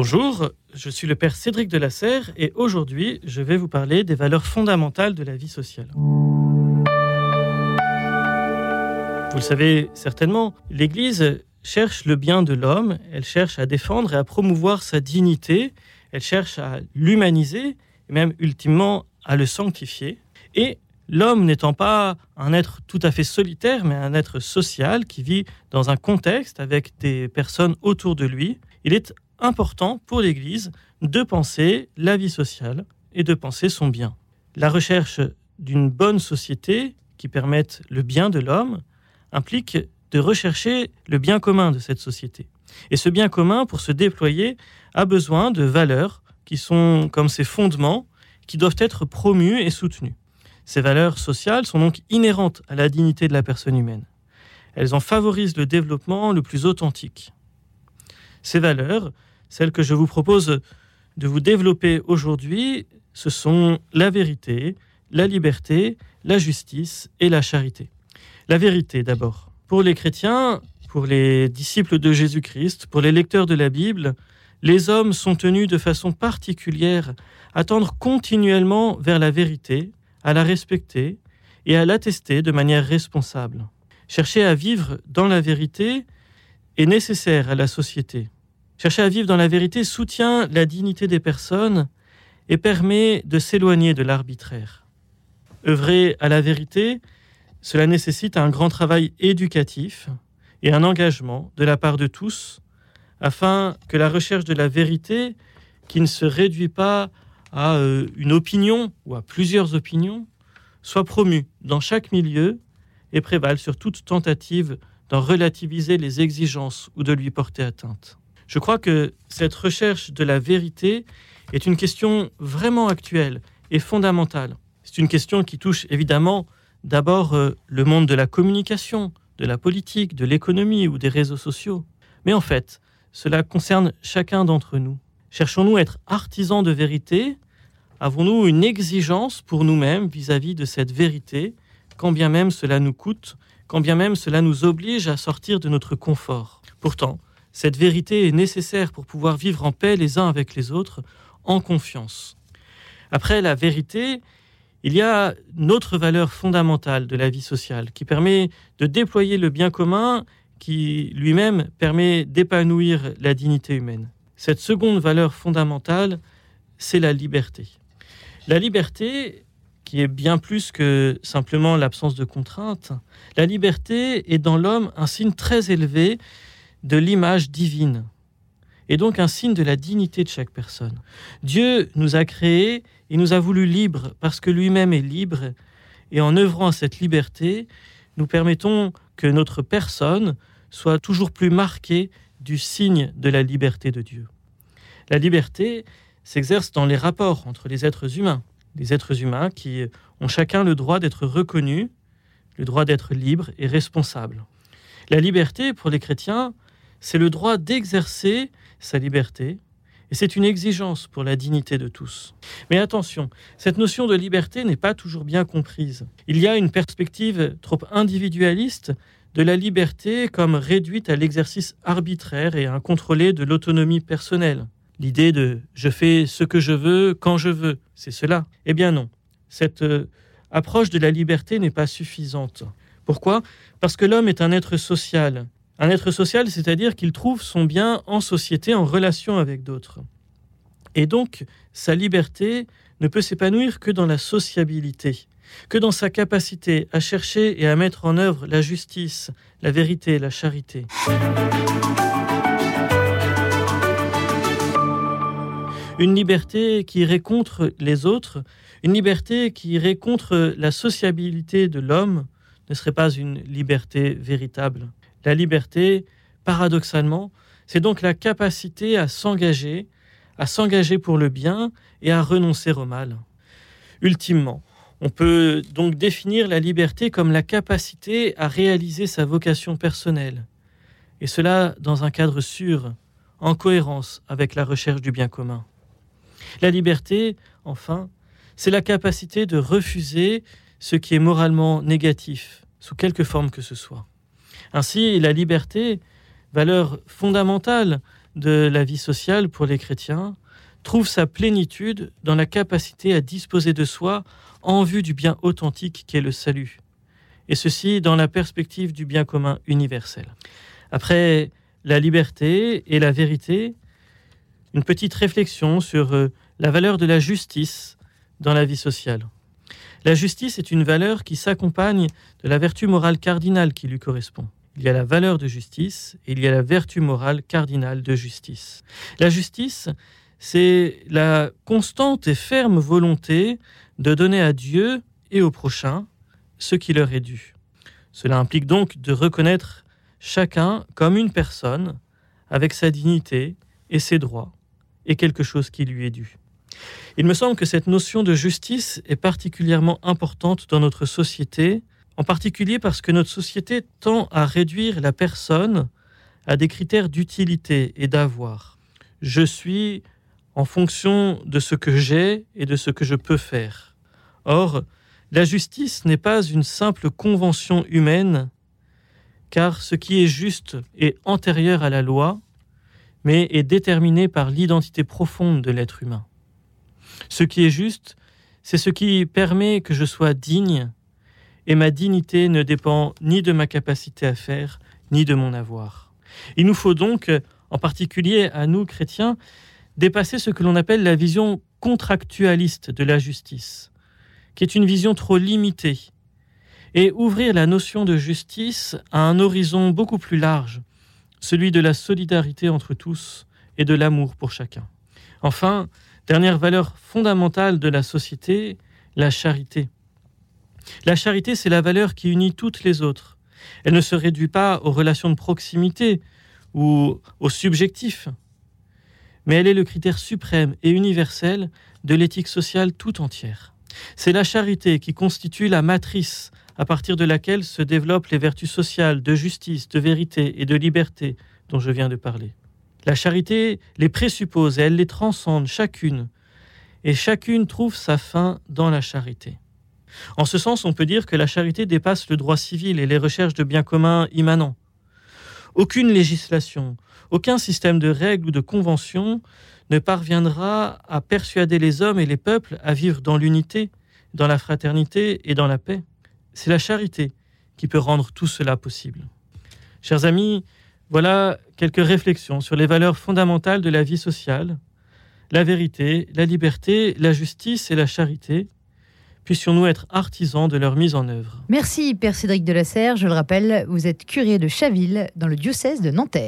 Bonjour, je suis le père Cédric de la Serre et aujourd'hui je vais vous parler des valeurs fondamentales de la vie sociale. Vous le savez certainement, l'Église cherche le bien de l'homme, elle cherche à défendre et à promouvoir sa dignité, elle cherche à l'humaniser et même ultimement à le sanctifier. Et l'homme n'étant pas un être tout à fait solitaire, mais un être social qui vit dans un contexte avec des personnes autour de lui, il est important pour l'Église de penser la vie sociale et de penser son bien. La recherche d'une bonne société qui permette le bien de l'homme implique de rechercher le bien commun de cette société. Et ce bien commun, pour se déployer, a besoin de valeurs qui sont comme ses fondements, qui doivent être promues et soutenues. Ces valeurs sociales sont donc inhérentes à la dignité de la personne humaine. Elles en favorisent le développement le plus authentique. Ces valeurs, celles que je vous propose de vous développer aujourd'hui, ce sont la vérité, la liberté, la justice et la charité. La vérité d'abord. Pour les chrétiens, pour les disciples de Jésus-Christ, pour les lecteurs de la Bible, les hommes sont tenus de façon particulière à tendre continuellement vers la vérité, à la respecter et à l'attester de manière responsable. Chercher à vivre dans la vérité est nécessaire à la société. Chercher à vivre dans la vérité soutient la dignité des personnes et permet de s'éloigner de l'arbitraire. Œuvrer à la vérité, cela nécessite un grand travail éducatif et un engagement de la part de tous, afin que la recherche de la vérité, qui ne se réduit pas à euh, une opinion ou à plusieurs opinions, soit promue dans chaque milieu et prévale sur toute tentative d'en relativiser les exigences ou de lui porter atteinte. Je crois que cette recherche de la vérité est une question vraiment actuelle et fondamentale. C'est une question qui touche évidemment d'abord euh, le monde de la communication, de la politique, de l'économie ou des réseaux sociaux. Mais en fait, cela concerne chacun d'entre nous. Cherchons-nous à être artisans de vérité? Avons-nous une exigence pour nous-mêmes vis-à-vis de cette vérité, quand bien même cela nous coûte, quand bien même cela nous oblige à sortir de notre confort Pourtant, cette vérité est nécessaire pour pouvoir vivre en paix les uns avec les autres, en confiance. Après la vérité, il y a une autre valeur fondamentale de la vie sociale qui permet de déployer le bien commun qui lui-même permet d'épanouir la dignité humaine. Cette seconde valeur fondamentale, c'est la liberté. La liberté, qui est bien plus que simplement l'absence de contraintes, la liberté est dans l'homme un signe très élevé de l'image divine et donc un signe de la dignité de chaque personne. Dieu nous a créés et nous a voulu libres parce que lui-même est libre et en œuvrant à cette liberté, nous permettons que notre personne soit toujours plus marquée du signe de la liberté de Dieu. La liberté s'exerce dans les rapports entre les êtres humains, les êtres humains qui ont chacun le droit d'être reconnus, le droit d'être libres et responsables. La liberté, pour les chrétiens, c'est le droit d'exercer sa liberté, et c'est une exigence pour la dignité de tous. Mais attention, cette notion de liberté n'est pas toujours bien comprise. Il y a une perspective trop individualiste de la liberté comme réduite à l'exercice arbitraire et incontrôlé de l'autonomie personnelle. L'idée de je fais ce que je veux quand je veux, c'est cela. Eh bien non, cette euh, approche de la liberté n'est pas suffisante. Pourquoi? Parce que l'homme est un être social un être social, c'est-à-dire qu'il trouve son bien en société, en relation avec d'autres. Et donc, sa liberté ne peut s'épanouir que dans la sociabilité, que dans sa capacité à chercher et à mettre en œuvre la justice, la vérité, la charité. Une liberté qui irait contre les autres, une liberté qui irait contre la sociabilité de l'homme, ne serait pas une liberté véritable. La liberté, paradoxalement, c'est donc la capacité à s'engager, à s'engager pour le bien et à renoncer au mal. Ultimement, on peut donc définir la liberté comme la capacité à réaliser sa vocation personnelle, et cela dans un cadre sûr, en cohérence avec la recherche du bien commun. La liberté, enfin, c'est la capacité de refuser ce qui est moralement négatif, sous quelque forme que ce soit. Ainsi, la liberté, valeur fondamentale de la vie sociale pour les chrétiens trouve sa plénitude dans la capacité à disposer de soi en vue du bien authentique qu'est le salut, et ceci dans la perspective du bien commun universel. Après la liberté et la vérité, une petite réflexion sur euh, la valeur de la justice dans la vie sociale. La justice est une valeur qui s'accompagne de la vertu morale cardinale qui lui correspond. Il y a la valeur de justice et il y a la vertu morale cardinale de justice. La justice, c'est la constante et ferme volonté de donner à Dieu et au prochain ce qui leur est dû. Cela implique donc de reconnaître chacun comme une personne avec sa dignité et ses droits et quelque chose qui lui est dû. Il me semble que cette notion de justice est particulièrement importante dans notre société, en particulier parce que notre société tend à réduire la personne à des critères d'utilité et d'avoir. Je suis en fonction de ce que j'ai et de ce que je peux faire. Or, la justice n'est pas une simple convention humaine, car ce qui est juste est antérieur à la loi, mais est déterminé par l'identité profonde de l'être humain. Ce qui est juste, c'est ce qui permet que je sois digne, et ma dignité ne dépend ni de ma capacité à faire, ni de mon avoir. Il nous faut donc, en particulier à nous chrétiens, dépasser ce que l'on appelle la vision contractualiste de la justice, qui est une vision trop limitée, et ouvrir la notion de justice à un horizon beaucoup plus large, celui de la solidarité entre tous et de l'amour pour chacun. Enfin, Dernière valeur fondamentale de la société, la charité. La charité, c'est la valeur qui unit toutes les autres. Elle ne se réduit pas aux relations de proximité ou au subjectif, mais elle est le critère suprême et universel de l'éthique sociale tout entière. C'est la charité qui constitue la matrice à partir de laquelle se développent les vertus sociales de justice, de vérité et de liberté dont je viens de parler. La charité les présuppose et elle les transcende chacune, et chacune trouve sa fin dans la charité. En ce sens, on peut dire que la charité dépasse le droit civil et les recherches de biens communs immanents. Aucune législation, aucun système de règles ou de conventions ne parviendra à persuader les hommes et les peuples à vivre dans l'unité, dans la fraternité et dans la paix. C'est la charité qui peut rendre tout cela possible. Chers amis, voilà quelques réflexions sur les valeurs fondamentales de la vie sociale, la vérité, la liberté, la justice et la charité. Puissions-nous être artisans de leur mise en œuvre. Merci Père Cédric de la Serre. Je le rappelle, vous êtes curé de Chaville dans le diocèse de Nanterre.